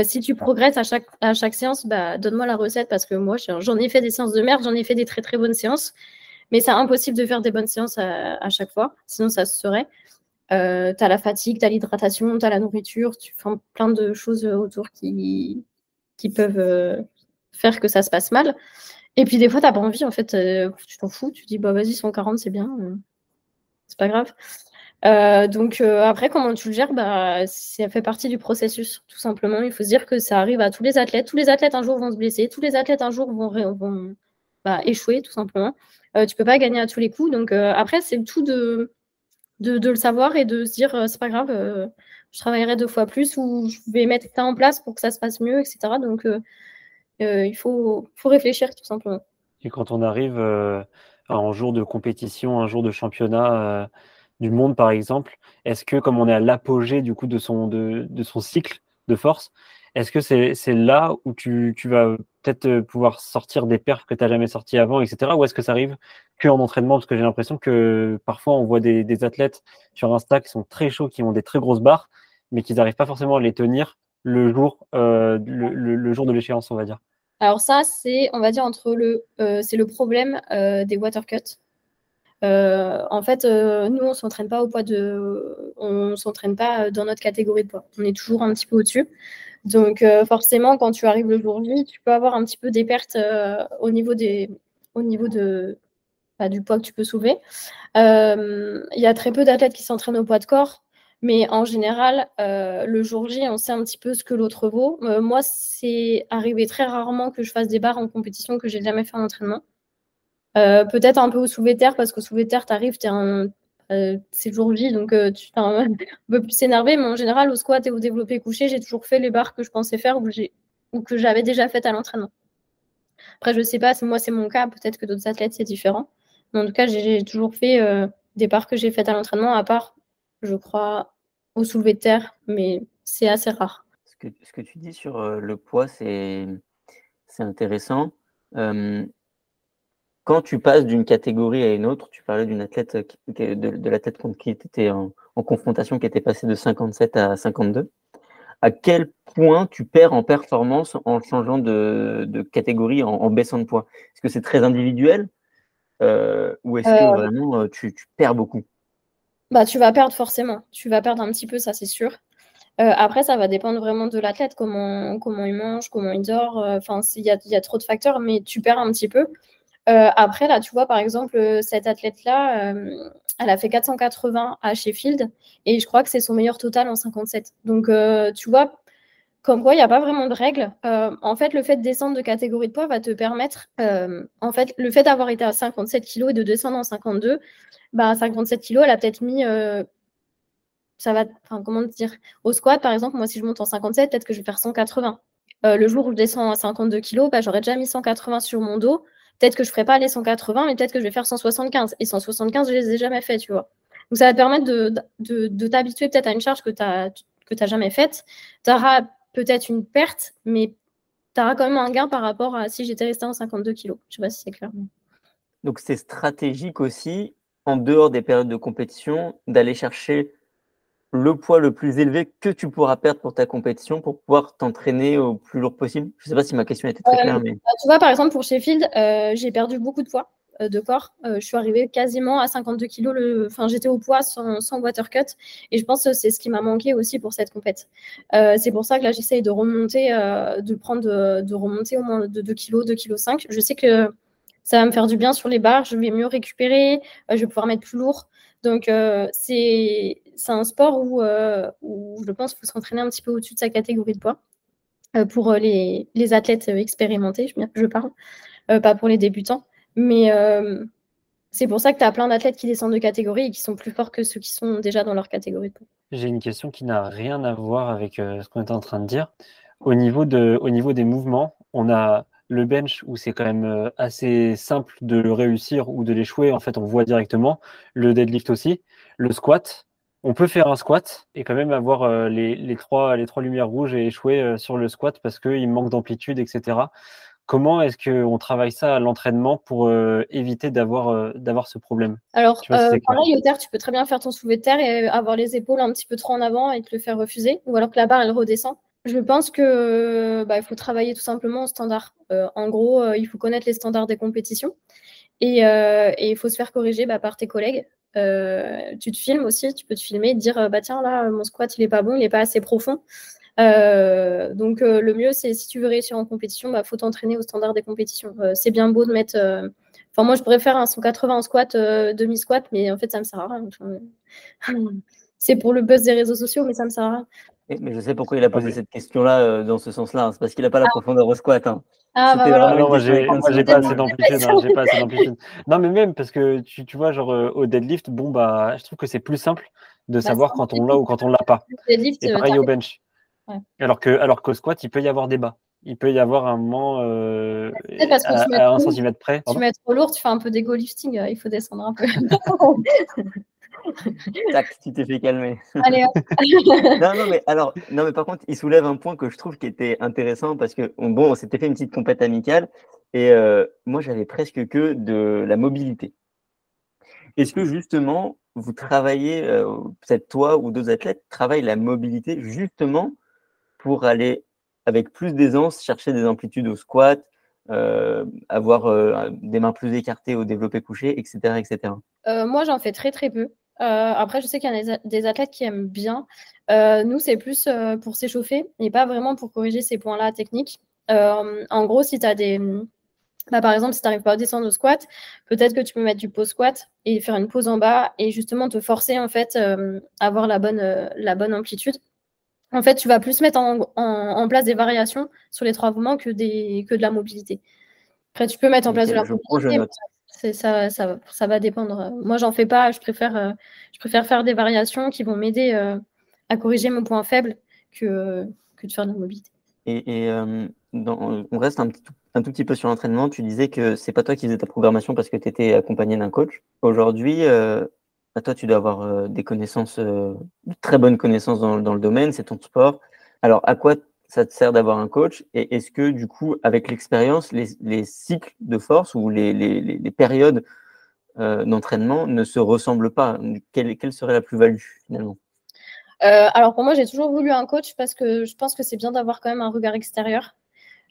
S2: si tu progresses à chaque, à chaque séance, bah, donne-moi la recette parce que moi, j'en ai fait des séances de merde, j'en ai fait des très très bonnes séances. Mais c'est impossible de faire des bonnes séances à, chaque fois, sinon ça se serait. tu as la fatigue, tu as l'hydratation, tu as la nourriture, tu fais plein de choses autour qui, qui peuvent faire que ça se passe mal. Et puis des fois, tu n'as pas envie, en fait, euh, tu t'en fous, tu dis, bah vas-y, 140, c'est bien, euh, c'est pas grave. Euh, donc après, comment tu le gères? Bah, Ça fait partie du processus, tout simplement. Il faut se dire que ça arrive à tous les athlètes. Tous les athlètes un jour vont se blesser, tous les athlètes un jour vont, bah, échouer, tout simplement. tu peux pas gagner à tous les coups. Donc après, c'est tout de, de, le savoir et de se dire, c'est pas grave, je travaillerai deux fois plus ou je vais mettre ça en place pour que ça se passe mieux, etc. Donc il faut, faut réfléchir tout simplement.
S3: Et quand on arrive euh, en jour de compétition, un jour de championnat euh, du monde par exemple, est-ce que comme on est à l'apogée du coup de son, de, son cycle de force, est-ce que c'est là où tu, tu vas peut-être pouvoir sortir des perfs que tu n'as jamais sortis avant, etc. Ou est-ce que ça arrive que en entraînement? Parce que j'ai l'impression que parfois on voit des, des, athlètes sur Insta qui sont très chauds, qui ont des très grosses barres, mais qui n'arrivent pas forcément à les tenir le jour, le, jour de l'échéance, on va dire
S2: Alors ça, c'est, on va dire, entre le, c'est le problème des water cuts. en fait, nous, on s'entraîne pas au poids de, on s'entraîne pas dans notre catégorie de poids. On est toujours un petit peu au-dessus. Donc forcément, quand tu arrives J, tu peux avoir un petit peu des pertes au niveau des, au niveau de, bah, du poids que tu peux soulever. Il y a très peu d'athlètes qui s'entraînent au poids de corps. Mais en général, euh, le jour J, on sait un petit peu ce que l'autre vaut. Euh, moi, c'est arrivé très rarement que je fasse des barres en compétition que j'ai jamais fait en entraînement. Euh, peut-être un peu au soulevé terre, parce qu'au soulevé terre, tu arrives, c'est le jour J, donc tu es un peu plus énervé. Mais en général, au squat et au développé couché, j'ai toujours fait les barres que je pensais faire ou, que j'avais déjà faites à l'entraînement. Après, je sais pas, moi, c'est mon cas. Peut-être que d'autres athlètes, c'est différent. Mais en tout cas, j'ai toujours fait des barres que j'ai faites à l'entraînement, à part je crois, au soulevé de terre, mais c'est assez rare.
S1: Ce que, ce que, tu dis sur euh, le poids, c'est intéressant. quand tu passes d'une catégorie à une autre, tu parlais d'une athlète de, de l'athlète contre qui tu étais en, confrontation, qui était passée de 57 à 52. À quel point tu perds en performance en changeant de, catégorie, en, baissant de poids? Est-ce que c'est très individuel? Euh, ou est-ce que euh, vraiment tu, perds beaucoup?
S2: Bah, tu vas perdre forcément. Tu vas perdre un petit peu, ça c'est sûr. Euh, après, ça va dépendre vraiment de l'athlète, comment, comment il mange, comment il dort. Euh, enfin, il y a, trop de facteurs, mais tu perds un petit peu. Euh, après, là, tu vois, par exemple, cette athlète-là, elle a fait 480 à Sheffield et je crois que c'est son meilleur total en 57. Donc, tu vois, comme quoi, il n'y a pas vraiment de règles. en fait, le fait de descendre de catégorie de poids va te permettre, en fait, le fait d'avoir été à 57 kg et de descendre en 52, bah, 57 kg, elle a peut-être mis. Euh, ça va. Enfin, comment dire Au squat, par exemple, moi, si je monte en 57, peut-être que je vais faire 180. Euh, le jour où je descends à 52 kg, bah, j'aurais déjà mis 180 sur mon dos. Peut-être que je ne ferai pas les 180, mais peut-être que je vais faire 175. Et 175, je ne les ai jamais fait, tu vois. Donc, ça va te permettre de, de, t'habituer peut-être à une charge que tu n'as jamais faite. Tu auras peut-être une perte, mais tu auras quand même un gain par rapport à si j'étais resté en 52 kg. Je ne sais pas si c'est clair.
S1: Donc, c'est stratégique aussi en dehors des périodes de compétition, d'aller chercher le poids le plus élevé que tu pourras perdre pour ta compétition pour pouvoir t'entraîner au plus lourd possible Je ne sais pas si ma question était très claire. Mais...
S2: Tu vois, par exemple, pour Sheffield, euh, j'ai perdu beaucoup de poids euh, de corps. Euh, je suis arrivée quasiment à 52 kg. Le... Enfin, j'étais au poids sans, water cut. Et je pense que c'est ce qui m'a manqué aussi pour cette compète. c'est pour ça que là, j'essaye de remonter, de prendre, de, remonter au moins de 2 kg, 2 kg 5. Je sais que ça va me faire du bien sur les barres, je vais mieux récupérer, euh, je vais pouvoir mettre plus lourd. Donc, euh, c'est un sport où, euh, où, je pense qu'il faut s'entraîner un petit peu au-dessus de sa catégorie de poids. pour les, les, athlètes expérimentés, je parle, pas pour les débutants. Mais c'est pour ça que tu as plein d'athlètes qui descendent de catégorie et qui sont plus forts que ceux qui sont déjà dans leur catégorie.
S3: J'ai une question qui n'a rien à voir avec ce qu'on était en train de dire. Au niveau, de, au niveau des mouvements, on a le bench où c'est quand même euh, assez simple de réussir ou de l'échouer, en fait, on voit directement. Le deadlift aussi. Le squat, on peut faire un squat et quand même avoir euh, les, trois, les trois lumières rouges et échouer euh, sur le squat parce qu'il manque d'amplitude, etc. Comment est-ce qu'on travaille ça à l'entraînement pour éviter d'avoir d'avoir ce problème?
S2: Alors, pareil, au terre, tu peux très bien faire ton soulevé de terre et avoir les épaules un petit peu trop en avant et te le faire refuser, ou alors que la barre, elle redescend. Je pense que bah, il faut travailler tout simplement au standard. Euh, en gros, euh, il faut connaître les standards des compétitions et, euh, il faut se faire corriger bah, par tes collègues. tu te filmes aussi, tu peux te filmer et te dire bah tiens là mon squat il est pas bon, il est pas assez profond. Donc le mieux c'est si tu veux réussir en compétition, bah faut t'entraîner au standard des compétitions. c'est bien beau de mettre Enfin, moi, je préfère un 180 en squat, demi-squat, mais en fait, ça me sert à rien. c'est pour le buzz des réseaux sociaux, mais ça me sert à rien.
S1: Mais je sais pourquoi il a posé cette question-là euh, dans ce sens-là. Hein. C'est parce qu'il n'a pas la ah. profondeur au squat. Hein.
S3: Ah, bah voilà. Non, moi, j'ai pas assez d'amplitude. non, mais même parce que tu, tu vois, genre euh, au deadlift, bon, bah, je trouve que c'est plus simple de bah, savoir quand on l'a ou quand on l'a pas. Deadlift, Et pareil au bench. Ouais. Alors qu'au alors qu'au squat, il peut y avoir débat. Il peut y avoir un moment euh, à, un centimètre près.
S2: Tu mets trop lourd, tu fais un peu d'ego lifting, il faut descendre un peu.
S1: Tac, tu t'es fait calmer. Allez, non, non, mais alors, non, mais par contre, il soulève un point que je trouve qui était intéressant parce que, bon, on s'était fait une petite compète amicale et euh, moi, j'avais presque que de la mobilité. Est-ce que justement, vous travaillez, euh, peut-être toi ou d'autres athlètes, travaillent la mobilité justement pour aller avec plus d'aisance chercher des amplitudes au squat, avoir des mains plus écartées au développé couché, etc. etc.
S2: moi, j'en fais très très peu. après, je sais qu'il y a des, athlètes qui aiment bien. nous, c'est plus pour s'échauffer et pas vraiment pour corriger ces points-là techniques. en gros, si tu as des, bah, par exemple, si tu n'arrives pas à descendre au squat, peut-être que tu peux mettre du pause squat et faire une pause en bas et justement te forcer en fait euh, à avoir la bonne, euh, la bonne amplitude. En fait, tu vas plus mettre en, place des variations sur les trois mouvements que, des, que de la mobilité. Après, tu peux mettre en place de la mobilité. Ça, ça, ça, va dépendre. Moi, j'en fais pas. Je préfère, euh, je préfère faire des variations qui vont m'aider à corriger mon point faible que, que de faire de la mobilité.
S1: Et, on reste un petit, un tout petit peu sur l'entraînement. Tu disais que c'est pas toi qui faisais ta programmation parce que tu étais accompagné d'un coach. Aujourd'hui, euh, bah, toi, tu dois avoir euh, des connaissances, euh, de très bonnes connaissances dans, le domaine, c'est ton sport. Alors, à quoi ça te sert d'avoir un coach? Et est-ce que, du coup, avec l'expérience, les, cycles de force ou les, périodes d'entraînement ne se ressemblent pas? Quelle, quelle serait la plus-value finalement?
S2: Alors pour moi, j'ai toujours voulu un coach parce que je pense que c'est bien d'avoir quand même un regard extérieur.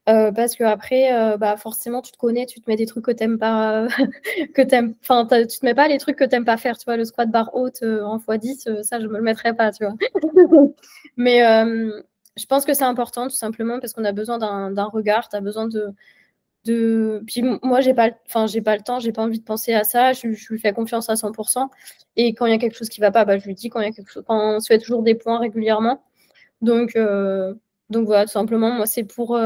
S2: Euh, parce que après, euh, bah forcément, tu te connais, tu te mets des trucs que t'aimes pas, que t'aimes, enfin, tu te mets pas les trucs que t'aimes pas faire, tu vois, le squat bar haute euh, en x10, ça, je me le mettrais pas, tu vois. Mais je pense que c'est important, tout simplement, parce qu'on a besoin d'un regard, tu as besoin de, de. Puis moi, j'ai pas, enfin, j'ai pas le temps, j'ai pas envie de penser à ça, je, lui fais confiance à 100%. Et quand il y a quelque chose qui va pas, bah, je lui dis quand il y a quelque chose, on se fait toujours des points régulièrement. Donc, donc voilà, tout simplement, moi, c'est pour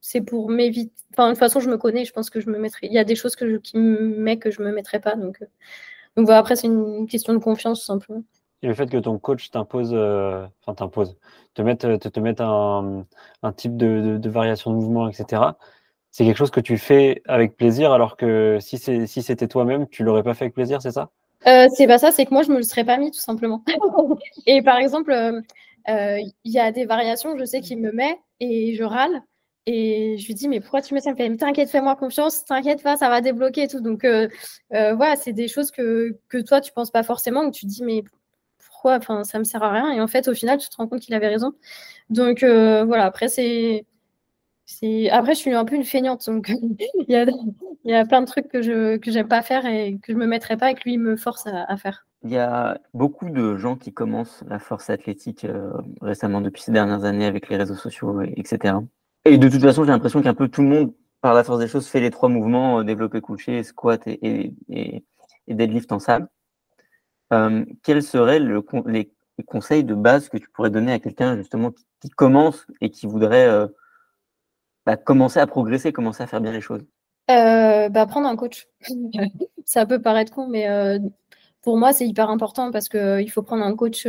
S2: c'est pour m'éviter. Enfin, de toute façon, je me connais, je pense que je me mettrai. Il y a des choses que je... qui me met que je me mettrai pas. Donc, euh. donc voilà, après, c'est une question de confiance, tout simplement.
S3: Et le fait que ton coach t'impose, euh, enfin t'impose, te mette, euh, te, te mette un, un type de, de, variation de mouvement, etc. C'est quelque chose que tu fais avec plaisir, alors que si c'est si c'était toi-même, tu l'aurais pas fait avec plaisir, c'est ça?
S2: C'est pas ça, c'est que moi je me le serais pas mis tout simplement. et par exemple, il y a des variations, je sais qu'il me met et je râle. Et je lui dis, mais pourquoi tu me ça me fait, t'inquiète, fais-moi confiance, t'inquiète pas, ça va débloquer et tout. Donc, euh, euh, voilà, c'est des choses que, que toi, tu penses pas forcément, que tu te dis, mais pourquoi? Enfin, ça me sert à rien. Et en fait, au final, tu te rends compte qu'il avait raison. Donc, euh, voilà, après, c'est. Après, je suis un peu une feignante, donc il, y a, il y a plein de trucs que je que j'aime pas faire et que je me mettrai pas et que lui me force à faire.
S1: Il y a beaucoup de gens qui commencent la force athlétique récemment depuis ces dernières années avec les réseaux sociaux, etc. Et de toute façon, j'ai l'impression qu'un peu tout le monde, par la force des choses, fait les trois mouvements, euh, développé couché, squat et, deadlift en salle. Euh, quels seraient le, les, conseils de base que tu pourrais donner à quelqu'un justement qui, commence et qui voudrait euh, bah, commencer à progresser, commencer à faire bien les choses?
S2: Bah, Prendre un coach. Ça peut paraître con, mais pour moi, c'est hyper important parce qu'il faut prendre un coach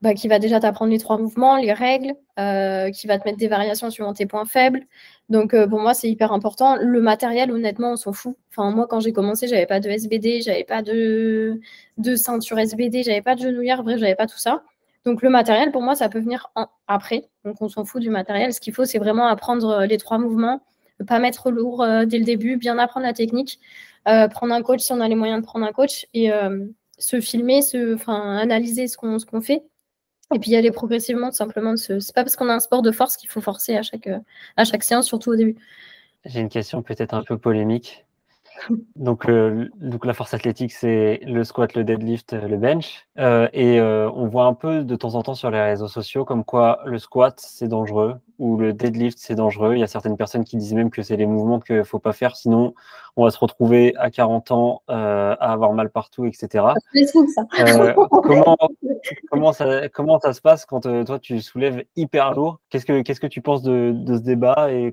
S2: bah, qui va déjà t'apprendre les trois mouvements, les règles, euh, qui va te mettre des variations suivant tes points faibles. Donc euh, pour moi, c'est hyper important. Le matériel, honnêtement, on s'en fout. Enfin, moi, quand j'ai commencé, j'avais pas de SBD, j'avais pas de, de ceinture SBD, j'avais pas de genouillère, bref, j'avais pas tout ça. Donc le matériel, pour moi, ça peut venir après. Donc on s'en fout du matériel. Ce qu'il faut, c'est vraiment apprendre les trois mouvements, ne pas mettre lourd euh, dès le début, bien apprendre la technique, prendre un coach si on a les moyens de prendre un coach et se filmer, se, analyser ce qu'on fait et puis aller progressivement, tout simplement. Ce... C'est pas parce qu'on a un sport de force qu'il faut forcer à chaque, à chaque séance, surtout au début.
S3: J'ai une question peut-être un peu polémique. Donc, euh, donc la force athlétique, c'est le squat, le deadlift, le bench. Euh, et euh, on voit un peu de temps en temps sur les réseaux sociaux comme quoi le squat, c'est dangereux ou le deadlift, c'est dangereux. Il y a certaines personnes qui disent même que c'est les mouvements qu'il ne faut pas faire, sinon on va se retrouver à 40 ans à avoir mal partout, etc. comment, comment, ça, comment ça se passe quand toi tu soulèves hyper lourd? Qu'est-ce que Qu'est-ce que tu penses de, de ce débat et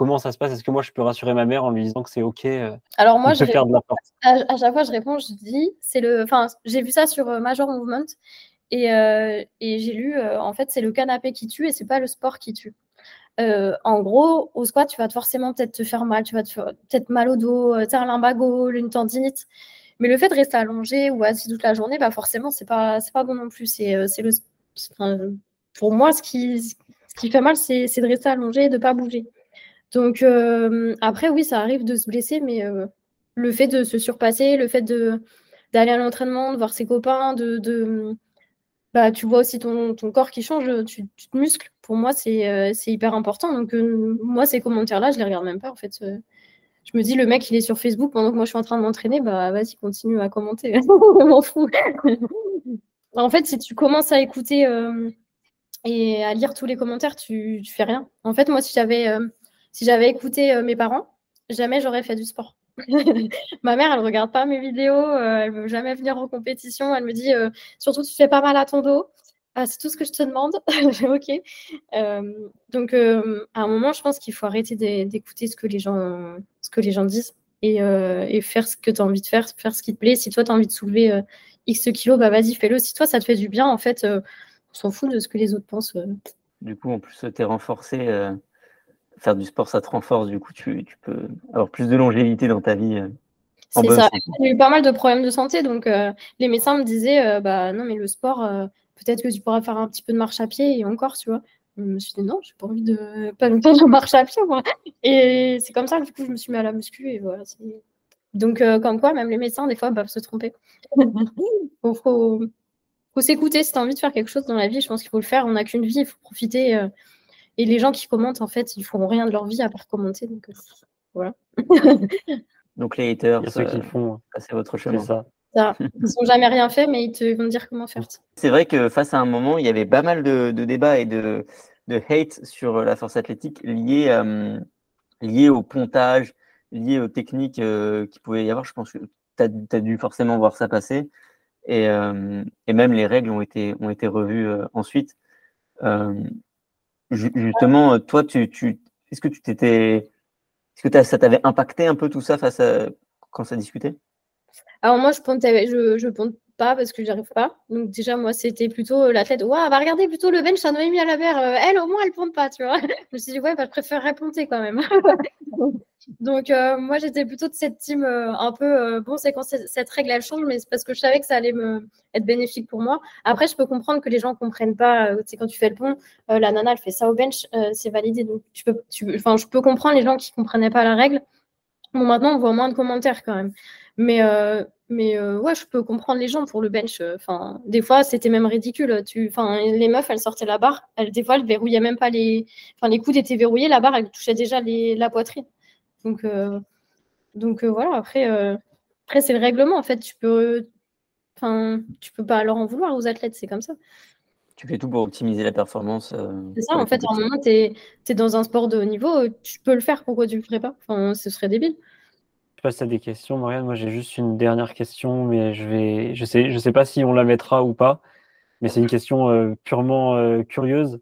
S3: Comment ça se passe? Est-ce que moi je peux rassurer ma mère en lui disant que c'est ok euh,
S2: Alors moi, je faire de la À, chaque fois, je réponds, je dis, c'est le, enfin, j'ai vu ça sur euh, Major Movement et, euh, et j'ai lu, en fait, c'est le canapé qui tue et c'est pas le sport qui tue. en gros, au squat, tu vas forcément peut-être te faire mal, tu vas te faire peut-être mal au dos, tu as un lumbago, une tendinite. Mais le fait de rester allongé ou assis toute la journée, bah forcément, c'est pas, c'est pas bon non plus. C'est, c'est le, pour moi, ce qui, ce qui fait mal, c'est, c'est de rester allongé et de pas bouger. Donc euh, après, oui, ça arrive de se blesser, mais euh, le fait de se surpasser, le fait d'aller à l'entraînement, de voir ses copains, de, bah, tu vois aussi ton, corps qui change, tu, te muscles. Pour moi, c'est c'est hyper important. Donc, moi, ces commentaires-là, je les regarde même pas, en fait. je me dis, le mec, il est sur Facebook pendant que moi, je suis en train de m'entraîner, bah, vas-y, continue à commenter. je m'en fous. en fait, si tu commences à écouter et à lire tous les commentaires, tu, tu fais rien. En fait, moi, si j'avais si j'avais écouté mes parents, jamais j'aurais fait du sport. Ma mère, elle regarde pas mes vidéos, euh, elle veut jamais venir en compétition. Elle me dit euh, surtout tu fais pas mal à ton dos. Ah, c'est tout ce que je te demande. Euh, donc à un moment, je pense qu'il faut arrêter d'écouter ce que les gens, disent et, et faire ce que tu as envie de faire, faire ce qui te plaît. Si toi tu as envie de soulever X kilos, bah vas-y, fais-le. Si toi ça te fait du bien, en fait, on s'en fout de ce que les autres pensent.
S1: Du coup, en plus, tu es renforcé faire du sport, ça te renforce. Du coup, tu, peux avoir plus de longévité dans ta vie. Euh,
S2: c'est ça. J'ai eu pas mal de problèmes de santé. Donc, euh, les médecins me disaient euh, bah, non, mais le sport, peut-être que tu pourras faire un petit peu de marche à pied et encore, tu vois. Je me suis dit non, j'ai pas envie de pas longtemps de marche à pied, moi. Et c'est comme ça que du coup, je me suis mis à la muscu. Et voilà. Donc, comme quoi, même les médecins, des fois, peuvent se tromper. Il faut, faut s'écouter. Si tu as envie de faire quelque chose dans la vie, je pense qu'il faut le faire. On n'a qu'une vie, il faut profiter. Et les gens qui commentent, en fait, ils font rien de leur vie à part commenter. Donc, euh, voilà.
S1: donc les haters,
S3: ceux qui font.
S1: C'est votre chemin.
S3: Ça.
S2: Ça. Ils n'ont jamais rien fait, mais ils te vont dire comment faire.
S1: C'est vrai que face à un moment, il y avait pas mal de, débats et de, hate sur la force athlétique liés, euh, au pontage, liés aux techniques euh, qu'il pouvait y avoir. Je pense que tu as, dû forcément voir ça passer. Et, et, même les règles ont été, ont été revues ensuite. Justement, toi, tu, tu est-ce que tu t'étais, est-ce que ça t'avait impacté un peu tout ça face à quand ça discutait?
S2: Alors moi, je je, je parce que j'arrive pas. Donc déjà, moi, c'était plutôt l'athlète. Ouais, va regarder plutôt le bench à Noémie à la mer. elle, au moins, elle ponte pas, tu vois. je me suis dit ouais, bah, je préférerais ponter quand même. Donc, euh, moi, j'étais plutôt de cette team euh, un peu, euh, bon, c'est quand cette règle, elle change, mais c'est parce que je savais que ça allait me, être bénéfique pour moi. Après, je peux comprendre que les gens ne comprennent pas. c'est quand tu fais le pont, la nana, elle fait ça au bench, c'est validé. Donc, tu peux, tu, je peux comprendre les gens qui comprenaient pas la règle. Bon, maintenant, on voit moins de commentaires quand même. Mais, mais ouais, je peux comprendre les gens pour le bench. Enfin, des fois, c'était même ridicule. Tu, enfin, les meufs, elles sortaient la barre. Elles, des fois, elles verrouillaient même pas les. Enfin, les coudes étaient verrouillés, la barre, elle touchait déjà les, la poitrine. Donc, euh, donc euh, voilà, après, euh, après c'est le règlement. En fait, tu peux, enfin, tu peux pas leur en vouloir aux athlètes, c'est comme ça.
S1: Tu fais tout pour optimiser la performance.
S2: c'est ça, en fait, à un moment, tu es, dans un sport de haut niveau, tu peux le faire, pourquoi tu le ferais pas? Enfin, Ce serait débile.
S3: Je passe à des questions, Marianne. Moi, j'ai juste une dernière question, mais je vais, je sais, je sais pas si on la mettra ou pas, mais c'est une question purement curieuse.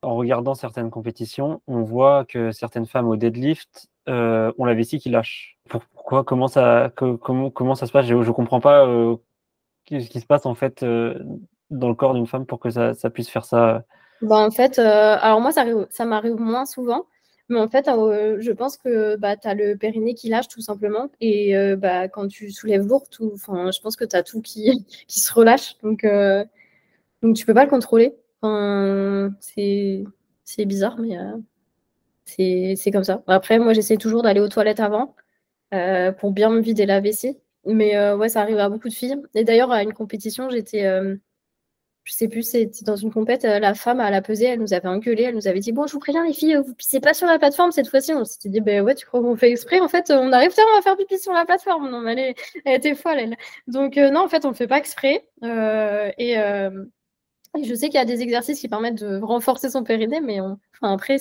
S3: En regardant certaines compétitions, on voit que certaines femmes au deadlift euh, on la vessie qui lâche. Pourquoi? Comment ça, comment, comment ça se passe? Je ne comprends pas euh, ce qui se passe en fait euh, dans le corps d'une femme pour que ça, puisse faire ça.
S2: Bah, en fait, alors moi, ça, m'arrive moins souvent. Mais en fait, je pense que bah, tu as le périnée qui lâche tout simplement. Et bah, quand tu soulèves lourd, tout, je pense que tu as tout qui, qui se relâche. Donc, donc tu peux pas le contrôler. c'est bizarre, mais c'est comme ça. Après, moi, j'essaie toujours d'aller aux toilettes avant euh, pour bien me vider la vessie. Mais euh, ouais, ça arrive à beaucoup de filles. Et d'ailleurs, à une compétition, j'étais, euh, je sais plus, c'était dans une compète, la femme à la pesée, elle nous avait engueulé, elle nous avait dit Bon, je vous préviens, les filles, vous pissez pas sur la plateforme cette fois-ci. On s'était dit Ben ouais, tu crois qu'on fait exprès? En fait, on arrive tellement à faire pipi sur la plateforme. Non, mais elle, était folle, elle. Donc, non, en fait, on le fait pas exprès. et. je sais qu'il y a des exercices qui permettent de renforcer son périnée, mais enfin, après,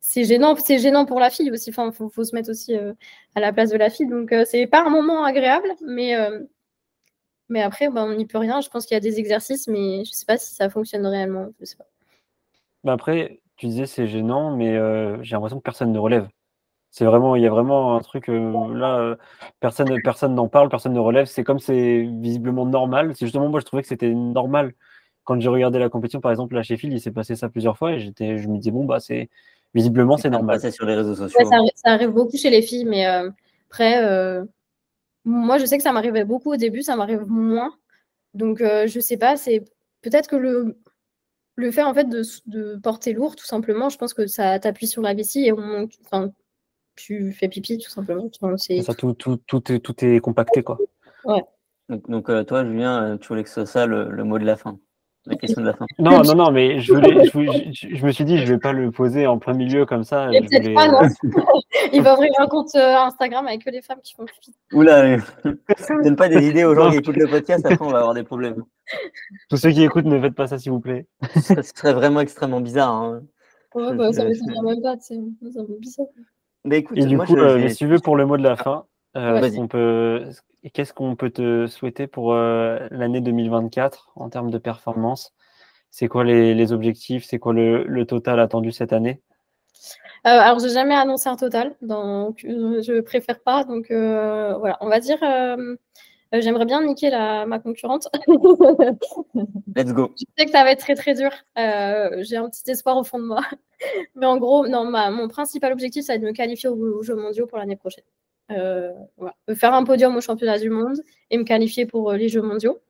S2: c'est gênant, c'est gênant pour la fille aussi. Enfin, faut, faut se mettre aussi euh, à la place de la fille. Donc, euh, c'est pas un moment agréable, mais euh, mais après, ben, on n'y peut rien. Je pense qu'il y a des exercices, mais je sais pas si ça fonctionne réellement. Je sais pas.
S3: Ben après, tu disais c'est gênant, mais j'ai l'impression que personne ne relève. C'est vraiment, il y a vraiment un truc là, personne, personne n'en parle, personne ne relève. C'est comme c'est visiblement normal. C'est justement moi je trouvais que c'était normal quand j'ai regardé la compétition, par exemple, la Sheffield, il s'est passé ça plusieurs fois et j'étais, je me disais bon bah c'est visiblement, c'est normal.
S1: sur les réseaux sociaux.
S2: Hein. ça, arrive, beaucoup chez les filles, mais euh, après, euh, moi, je sais que ça m'arrivait beaucoup au début, ça m'arrive moins. Donc, euh, je sais pas, c'est peut-être que le, le fait en fait de, porter lourd, tout simplement, je pense que ça t'appuie sur la vessie et on, enfin, tu fais pipi, tout simplement.
S3: ça, tout, tout, tout, est, tout est compacté, quoi.
S2: Ouais.
S1: Donc, toi, Julien, tu voulais que ce soit ça le, mot de la fin la question de la fin.
S3: Non, non, non, mais je, voulais, je, je, me suis dit, je vais pas le poser en plein milieu comme ça.
S2: Pas, non. Il va ouvrir un compte euh, Instagram avec que les femmes qui font pipi.
S1: Oula, ne donne pas des idées aux gens qui écoutent le podcast, après on va avoir des problèmes.
S3: Tous ceux qui écoutent, ne faites pas ça, s'il vous plaît.
S1: Ce serait vraiment extrêmement bizarre. Hein.
S2: Ouais, bah, ça m'étonnerait même pas, c'est bizarre.
S3: Mais écoute, Et du coup, euh, si tu veux, pour le mot de la fin, euh, peut... qu'est-ce qu'on peut te souhaiter pour euh, l'année 2024 en termes de performance? C'est quoi les, objectifs? C'est quoi le, total attendu cette année?
S2: Euh, Alors, j'ai jamais annoncé un total, donc je préfère pas. Donc voilà, on va dire. J'aimerais bien niquer la, ma concurrente.
S1: Let's go.
S2: Je sais que ça va être très très dur. j'ai un petit espoir au fond de moi. Mais en gros, non, mon principal objectif, ça va être de me qualifier aux Jeux mondiaux pour l'année prochaine. Euh, faire un podium au championnat du monde et me qualifier pour euh, les Jeux mondiaux.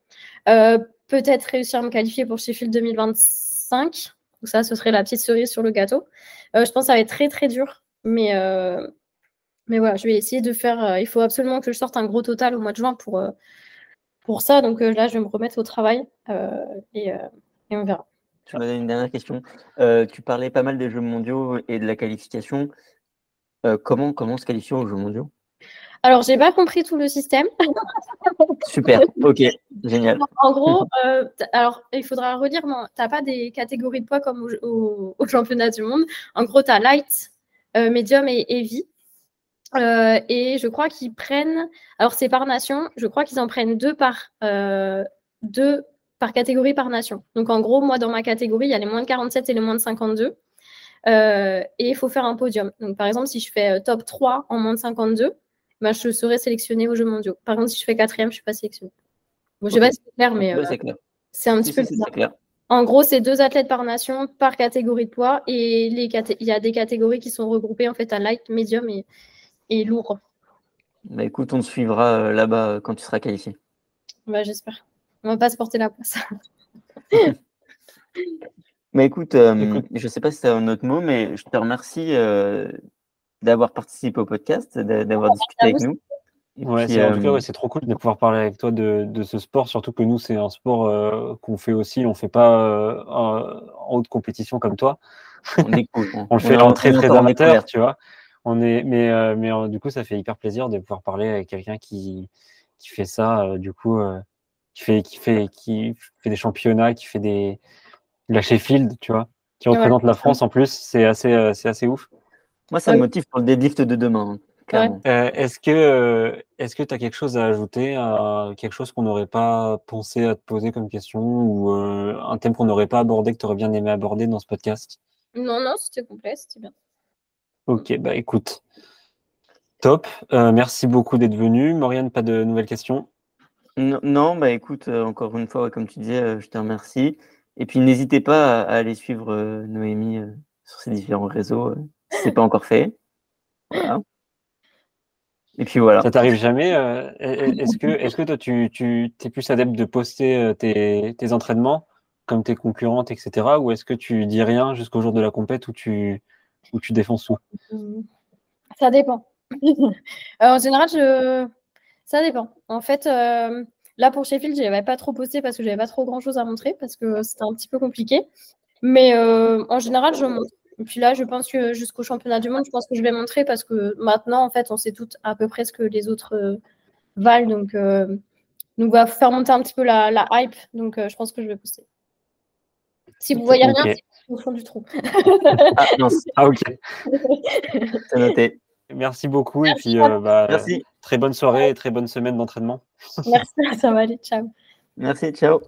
S2: Euh, peut-être réussir à me qualifier pour Sheffield 2025. Donc ça, ce serait la petite cerise sur le gâteau. je pense que ça va être très très dur, mais mais voilà, je vais essayer de faire. il faut absolument que je sorte un gros total au mois de juin pour pour ça. Donc là, je vais me remettre au travail et, et, on verra.
S1: Je me donne une dernière question. tu parlais pas mal des Jeux mondiaux et de la qualification. comment, comment se qualifier aux Jeux mondiaux?
S2: Alors, j'ai pas compris tout le système.
S1: Super, ok, génial.
S2: En gros, euh, alors il faudra redire, tu n'as pas des catégories de poids comme au, championnat du monde. En gros, tu as light, euh, medium et heavy. Euh, et je crois qu'ils prennent, alors c'est par nation, je crois qu'ils en prennent deux par, deux par catégorie par nation. Donc en gros, moi dans ma catégorie, il y a les moins de 47 et les moins de 52. et il faut faire un podium. Donc par exemple, si je fais top 3 en moins de 52, bah, je serai sélectionnée aux Jeux mondiaux. Par contre, si je fais quatrième, je ne suis pas sélectionnée. je ne sais pas si c'est clair, mais euh, c'est un petit peu clair. En gros, c'est deux athlètes par nation, par catégorie de poids, et il y a des catégories qui sont regroupées en fait à light, medium et, lourd.
S1: Bah écoute, on te suivra euh, là-bas euh, quand tu seras qualifié.
S2: Bah, j'espère. On va pas se porter la poisse.
S1: mais écoute, je ne sais pas si c'est un autre mot, mais je te remercie d'avoir participé au podcast, d'avoir discuté avec nous.
S3: Ouais, c'est, en tout cas, euh, c'est trop cool de pouvoir parler avec toi de, de ce sport, surtout que nous, c'est un sport euh, qu'on fait aussi. On ne fait pas euh, en haute compétition comme toi. On, on le fait en très, très amateur, tu vois. On est, mais mais du coup, ça fait hyper plaisir de pouvoir parler avec quelqu'un qui, qui fait ça, du coup, qui, fait, qui, fait, qui fait des championnats, qui fait des. La Sheffield, tu vois, qui représente la France en plus. C'est assez, c'est assez ouf.
S1: Moi, ça me motive pour le deadlift de demain.
S3: Hein, euh, est-ce que euh, est-ce que tu as quelque chose à ajouter, à quelque chose qu'on n'aurait pas pensé à te poser comme question ou euh, un thème qu'on n'aurait pas abordé que tu aurais bien aimé aborder dans ce podcast?
S2: Non, non, c'était complet, c'était bien.
S3: Ok, bah écoute. Top. merci beaucoup d'être venu. Mauriane, pas de nouvelles questions?
S1: Non, bah écoute, encore une fois, comme tu disais, je te remercie. Et puis n'hésitez pas à, aller suivre Noémie sur ses différents réseaux c'est pas encore fait. Et puis voilà.
S3: Ça t'arrive jamais euh, Est-ce que, est que toi, tu, tu es plus adepte de poster euh, tes, tes, entraînements comme tes concurrentes, etc. Ou est-ce que tu dis rien jusqu'au jour de la compète où tu, où tu défonces tout
S2: Ça dépend. Euh, en général, je... ça dépend. En fait, là pour Sheffield, je n'avais pas trop posté parce que j'avais pas trop grand chose à montrer parce que c'était un petit peu compliqué. Mais en général, je montre. Et puis là, je pense que jusqu'au championnat du monde, je pense que je vais montrer parce que maintenant, en fait, on sait toutes à peu près ce que les autres euh, valent. Donc, euh, on va faire monter un petit peu la, hype. Donc, euh, je pense que je vais poster. Si vous voyez rien, c'est au fond du trou.
S3: ah, non, ah, ok.
S1: c'est noté.
S3: Merci beaucoup. et puis, bah, Merci. très bonne soirée et très bonne semaine d'entraînement.
S2: Merci, ça va aller. Ciao.
S1: Merci, ciao.